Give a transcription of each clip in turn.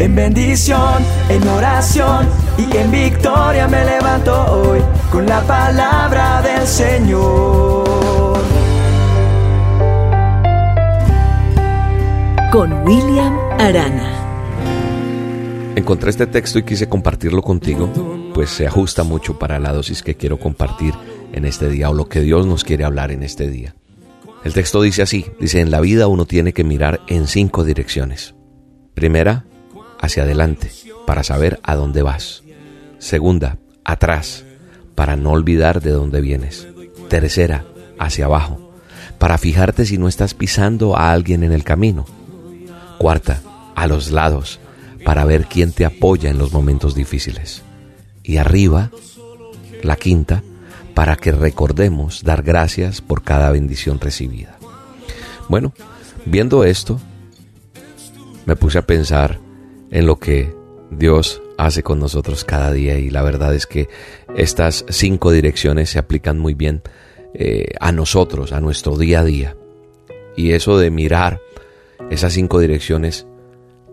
En bendición, en oración y en victoria me levanto hoy con la palabra del Señor. Con William Arana. Encontré este texto y quise compartirlo contigo, pues se ajusta mucho para la dosis que quiero compartir en este día o lo que Dios nos quiere hablar en este día. El texto dice así, dice, en la vida uno tiene que mirar en cinco direcciones. Primera, hacia adelante, para saber a dónde vas. Segunda, atrás, para no olvidar de dónde vienes. Tercera, hacia abajo, para fijarte si no estás pisando a alguien en el camino. Cuarta, a los lados, para ver quién te apoya en los momentos difíciles. Y arriba, la quinta, para que recordemos dar gracias por cada bendición recibida. Bueno, viendo esto, me puse a pensar en lo que Dios hace con nosotros cada día y la verdad es que estas cinco direcciones se aplican muy bien eh, a nosotros, a nuestro día a día. Y eso de mirar esas cinco direcciones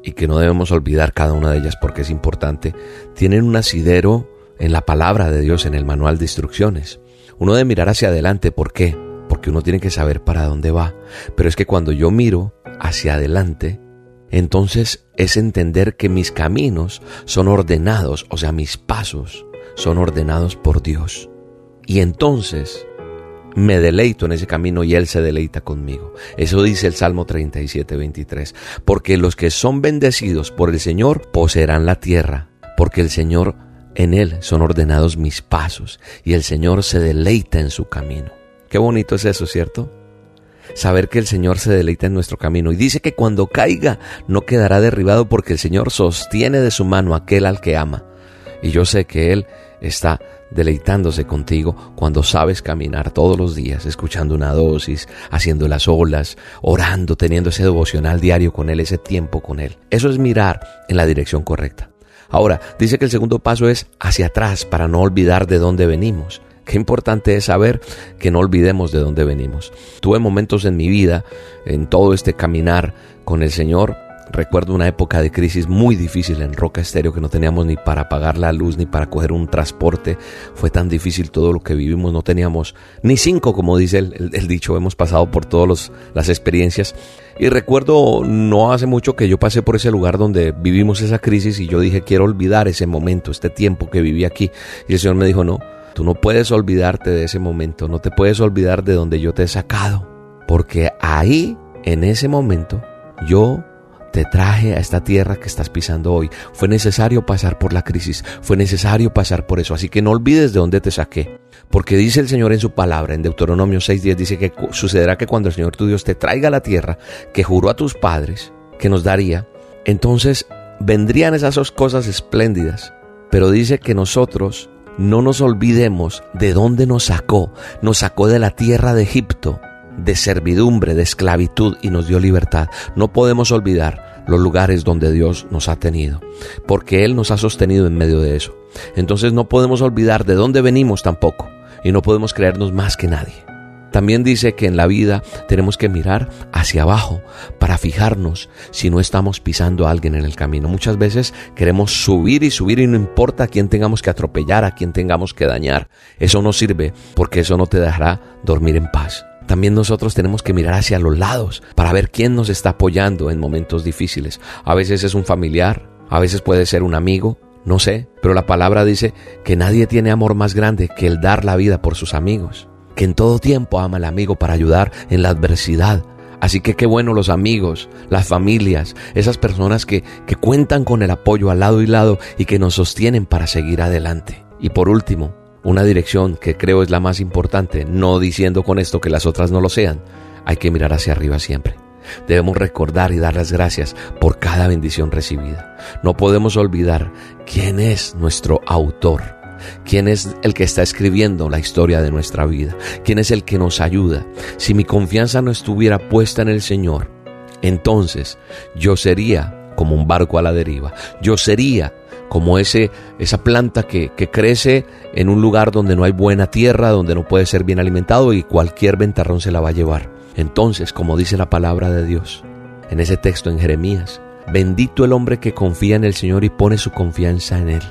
y que no debemos olvidar cada una de ellas porque es importante, tienen un asidero en la palabra de Dios, en el manual de instrucciones. Uno debe mirar hacia adelante, ¿por qué? Porque uno tiene que saber para dónde va. Pero es que cuando yo miro hacia adelante, entonces es entender que mis caminos son ordenados, o sea, mis pasos son ordenados por Dios. Y entonces me deleito en ese camino y Él se deleita conmigo. Eso dice el Salmo 37, 23. Porque los que son bendecidos por el Señor poseerán la tierra, porque el Señor en Él son ordenados mis pasos y el Señor se deleita en su camino. Qué bonito es eso, ¿cierto? Saber que el Señor se deleita en nuestro camino y dice que cuando caiga no quedará derribado porque el Señor sostiene de su mano aquel al que ama. Y yo sé que Él está deleitándose contigo cuando sabes caminar todos los días, escuchando una dosis, haciendo las olas, orando, teniendo ese devocional diario con Él, ese tiempo con Él. Eso es mirar en la dirección correcta. Ahora, dice que el segundo paso es hacia atrás para no olvidar de dónde venimos. Qué importante es saber que no olvidemos de dónde venimos. Tuve momentos en mi vida, en todo este caminar con el Señor, Recuerdo una época de crisis muy difícil en Roca Estéreo que no teníamos ni para pagar la luz ni para coger un transporte. Fue tan difícil todo lo que vivimos, no teníamos ni cinco, como dice el, dicho, hemos pasado por todas las experiencias. Y recuerdo no hace mucho que yo pasé por ese lugar donde vivimos esa crisis y yo dije quiero olvidar ese momento, este tiempo que viví aquí. Y el Señor me dijo no, tú no puedes olvidarte de ese momento, no te puedes olvidar de donde yo te he sacado. Porque ahí, en ese momento, yo te traje a esta tierra que estás pisando hoy. Fue necesario pasar por la crisis, fue necesario pasar por eso. Así que no olvides de dónde te saqué. Porque dice el Señor en su palabra, en Deuteronomio 6.10, dice que sucederá que cuando el Señor tu Dios te traiga a la tierra que juró a tus padres que nos daría, entonces vendrían esas dos cosas espléndidas. Pero dice que nosotros no nos olvidemos de dónde nos sacó. Nos sacó de la tierra de Egipto, de servidumbre, de esclavitud y nos dio libertad. No podemos olvidar los lugares donde Dios nos ha tenido, porque Él nos ha sostenido en medio de eso. Entonces no podemos olvidar de dónde venimos tampoco y no podemos creernos más que nadie. También dice que en la vida tenemos que mirar hacia abajo para fijarnos si no estamos pisando a alguien en el camino. Muchas veces queremos subir y subir y no importa a quién tengamos que atropellar, a quién tengamos que dañar. Eso no sirve porque eso no te dejará dormir en paz. También nosotros tenemos que mirar hacia los lados para ver quién nos está apoyando en momentos difíciles. A veces es un familiar, a veces puede ser un amigo, no sé, pero la palabra dice que nadie tiene amor más grande que el dar la vida por sus amigos, que en todo tiempo ama al amigo para ayudar en la adversidad. Así que qué bueno los amigos, las familias, esas personas que, que cuentan con el apoyo al lado y lado y que nos sostienen para seguir adelante. Y por último, una dirección que creo es la más importante, no diciendo con esto que las otras no lo sean, hay que mirar hacia arriba siempre. Debemos recordar y dar las gracias por cada bendición recibida. No podemos olvidar quién es nuestro autor, quién es el que está escribiendo la historia de nuestra vida, quién es el que nos ayuda. Si mi confianza no estuviera puesta en el Señor, entonces yo sería como un barco a la deriva. Yo sería como ese, esa planta que, que crece en un lugar donde no hay buena tierra, donde no puede ser bien alimentado y cualquier ventarrón se la va a llevar. Entonces, como dice la palabra de Dios, en ese texto en Jeremías, Bendito el hombre que confía en el Señor y pone su confianza en Él.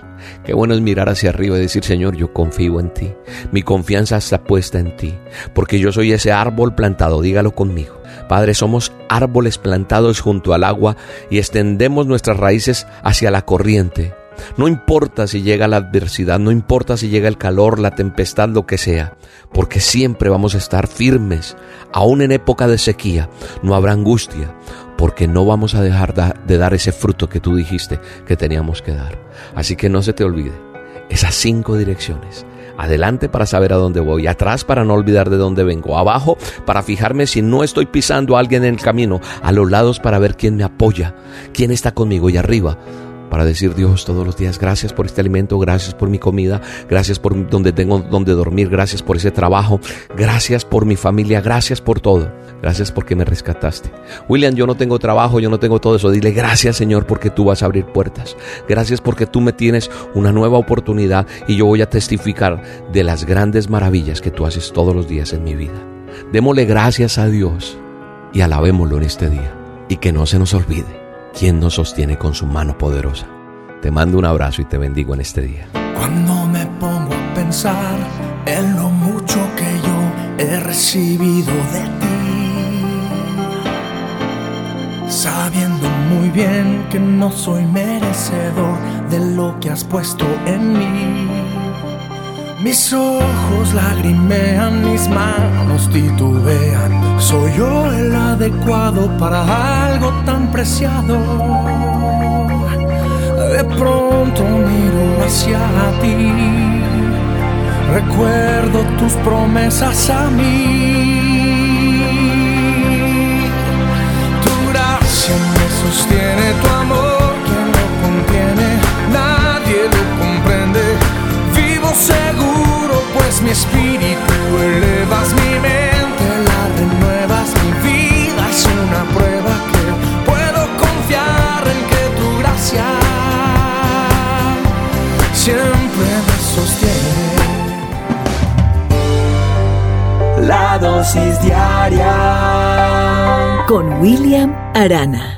Qué bueno es mirar hacia arriba y decir, Señor, yo confío en ti. Mi confianza está puesta en ti, porque yo soy ese árbol plantado, dígalo conmigo. Padre, somos árboles plantados junto al agua y extendemos nuestras raíces hacia la corriente. No importa si llega la adversidad, no importa si llega el calor, la tempestad, lo que sea, porque siempre vamos a estar firmes. Aún en época de sequía, no habrá angustia, porque no vamos a dejar de dar ese fruto que tú dijiste que teníamos que dar. Así que no se te olvide esas cinco direcciones. Adelante para saber a dónde voy, atrás para no olvidar de dónde vengo, abajo para fijarme si no estoy pisando a alguien en el camino, a los lados para ver quién me apoya, quién está conmigo y arriba para decir Dios todos los días, gracias por este alimento, gracias por mi comida, gracias por donde tengo donde dormir, gracias por ese trabajo, gracias por mi familia, gracias por todo, gracias porque me rescataste. William, yo no tengo trabajo, yo no tengo todo eso, dile gracias Señor porque tú vas a abrir puertas, gracias porque tú me tienes una nueva oportunidad y yo voy a testificar de las grandes maravillas que tú haces todos los días en mi vida. Démosle gracias a Dios y alabémoslo en este día y que no se nos olvide quien nos sostiene con su mano poderosa. Te mando un abrazo y te bendigo en este día. Cuando me pongo a pensar en lo mucho que yo he recibido de sabiendo muy bien que no soy merecedor de lo que has puesto en mí. Mis ojos lagrimean, mis manos titubean. Soy yo el adecuado para algo tan preciado. De pronto miro hacia ti. Recuerdo tus promesas a mí. Me sostiene, tu amor que no contiene. Nadie lo comprende. Vivo seguro, pues mi espíritu elevas mi mente, la renuevas. Mi vida es una prueba que puedo confiar en que tu gracia siempre me sostiene. La dosis diaria Con William Arana.